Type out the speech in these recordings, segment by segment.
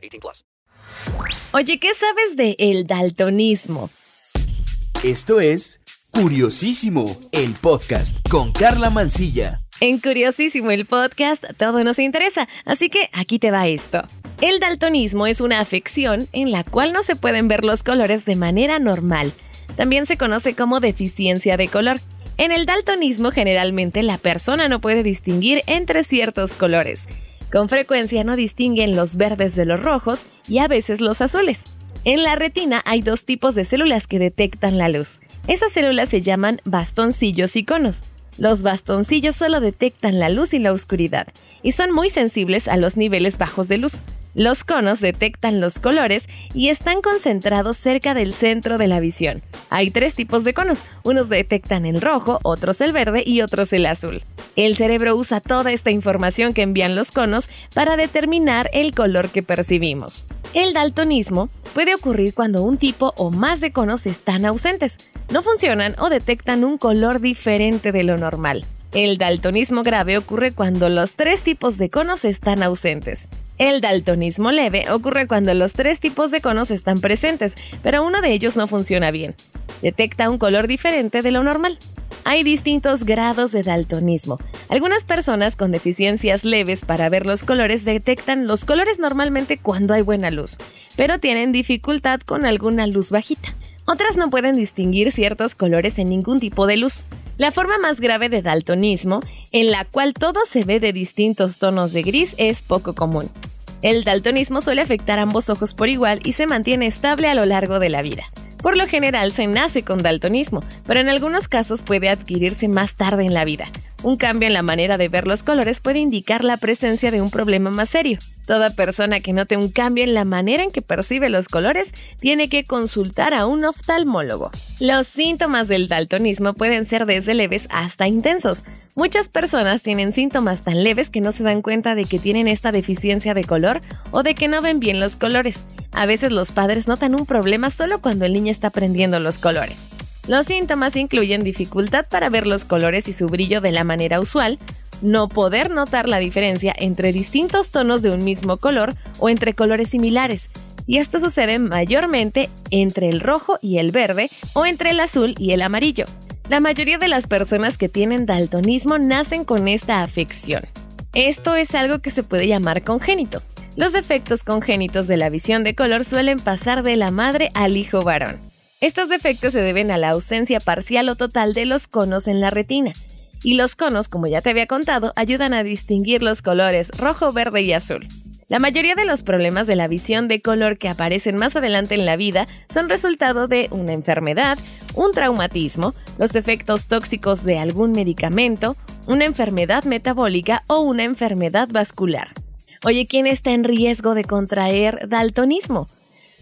18 plus. Oye, ¿qué sabes de el daltonismo? Esto es Curiosísimo, el podcast con Carla Mancilla. En Curiosísimo el podcast todo nos interesa, así que aquí te va esto. El daltonismo es una afección en la cual no se pueden ver los colores de manera normal. También se conoce como deficiencia de color. En el daltonismo generalmente la persona no puede distinguir entre ciertos colores. Con frecuencia no distinguen los verdes de los rojos y a veces los azules. En la retina hay dos tipos de células que detectan la luz. Esas células se llaman bastoncillos y conos. Los bastoncillos solo detectan la luz y la oscuridad y son muy sensibles a los niveles bajos de luz. Los conos detectan los colores y están concentrados cerca del centro de la visión. Hay tres tipos de conos, unos detectan el rojo, otros el verde y otros el azul. El cerebro usa toda esta información que envían los conos para determinar el color que percibimos. El daltonismo puede ocurrir cuando un tipo o más de conos están ausentes, no funcionan o detectan un color diferente de lo normal. El daltonismo grave ocurre cuando los tres tipos de conos están ausentes. El daltonismo leve ocurre cuando los tres tipos de conos están presentes, pero uno de ellos no funciona bien. Detecta un color diferente de lo normal. Hay distintos grados de daltonismo. Algunas personas con deficiencias leves para ver los colores detectan los colores normalmente cuando hay buena luz, pero tienen dificultad con alguna luz bajita. Otras no pueden distinguir ciertos colores en ningún tipo de luz. La forma más grave de daltonismo, en la cual todo se ve de distintos tonos de gris, es poco común. El daltonismo suele afectar ambos ojos por igual y se mantiene estable a lo largo de la vida. Por lo general se nace con daltonismo, pero en algunos casos puede adquirirse más tarde en la vida. Un cambio en la manera de ver los colores puede indicar la presencia de un problema más serio. Toda persona que note un cambio en la manera en que percibe los colores tiene que consultar a un oftalmólogo. Los síntomas del daltonismo pueden ser desde leves hasta intensos. Muchas personas tienen síntomas tan leves que no se dan cuenta de que tienen esta deficiencia de color o de que no ven bien los colores. A veces los padres notan un problema solo cuando el niño está aprendiendo los colores. Los síntomas incluyen dificultad para ver los colores y su brillo de la manera usual, no poder notar la diferencia entre distintos tonos de un mismo color o entre colores similares. Y esto sucede mayormente entre el rojo y el verde o entre el azul y el amarillo. La mayoría de las personas que tienen daltonismo nacen con esta afección. Esto es algo que se puede llamar congénito. Los defectos congénitos de la visión de color suelen pasar de la madre al hijo varón. Estos defectos se deben a la ausencia parcial o total de los conos en la retina, y los conos, como ya te había contado, ayudan a distinguir los colores rojo, verde y azul. La mayoría de los problemas de la visión de color que aparecen más adelante en la vida son resultado de una enfermedad, un traumatismo, los efectos tóxicos de algún medicamento, una enfermedad metabólica o una enfermedad vascular. Oye, ¿quién está en riesgo de contraer daltonismo?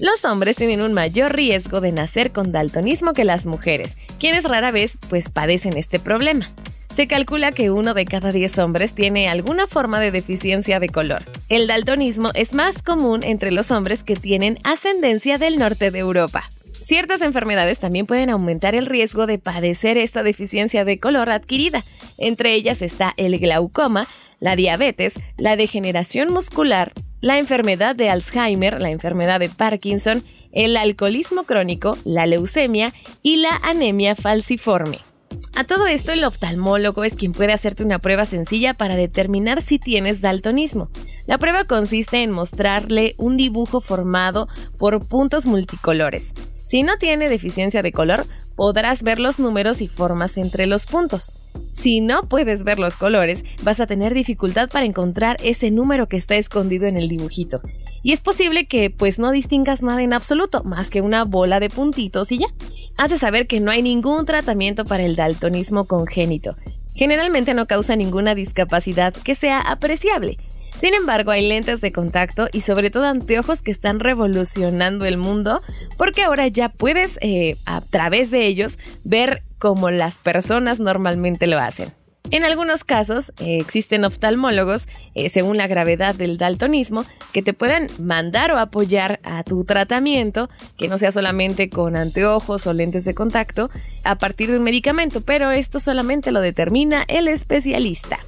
Los hombres tienen un mayor riesgo de nacer con daltonismo que las mujeres, quienes rara vez pues padecen este problema. Se calcula que uno de cada 10 hombres tiene alguna forma de deficiencia de color. El daltonismo es más común entre los hombres que tienen ascendencia del norte de Europa. Ciertas enfermedades también pueden aumentar el riesgo de padecer esta deficiencia de color adquirida. Entre ellas está el glaucoma, la diabetes, la degeneración muscular, la enfermedad de Alzheimer, la enfermedad de Parkinson, el alcoholismo crónico, la leucemia y la anemia falciforme. A todo esto, el oftalmólogo es quien puede hacerte una prueba sencilla para determinar si tienes daltonismo. La prueba consiste en mostrarle un dibujo formado por puntos multicolores. Si no tiene deficiencia de color, podrás ver los números y formas entre los puntos. Si no puedes ver los colores, vas a tener dificultad para encontrar ese número que está escondido en el dibujito. Y es posible que pues no distingas nada en absoluto, más que una bola de puntitos y ya. Has de saber que no hay ningún tratamiento para el daltonismo congénito. Generalmente no causa ninguna discapacidad que sea apreciable. Sin embargo, hay lentes de contacto y sobre todo anteojos que están revolucionando el mundo porque ahora ya puedes eh, a través de ellos ver como las personas normalmente lo hacen. En algunos casos eh, existen oftalmólogos, eh, según la gravedad del daltonismo, que te puedan mandar o apoyar a tu tratamiento, que no sea solamente con anteojos o lentes de contacto, a partir de un medicamento, pero esto solamente lo determina el especialista.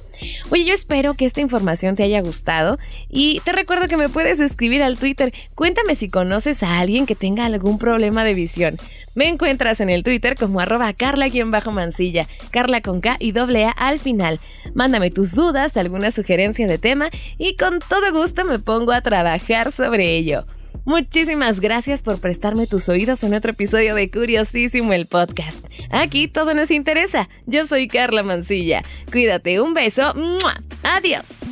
Oye, yo espero que esta información te haya gustado y te recuerdo que me puedes escribir al Twitter. Cuéntame si conoces a alguien que tenga algún problema de visión. Me encuentras en el Twitter como arroba carla-mansilla, carla con K y doble A al final. Mándame tus dudas, alguna sugerencia de tema y con todo gusto me pongo a trabajar sobre ello. Muchísimas gracias por prestarme tus oídos en otro episodio de Curiosísimo el podcast. Aquí todo nos interesa. Yo soy Carla Mancilla. Cuídate, un beso. Adiós.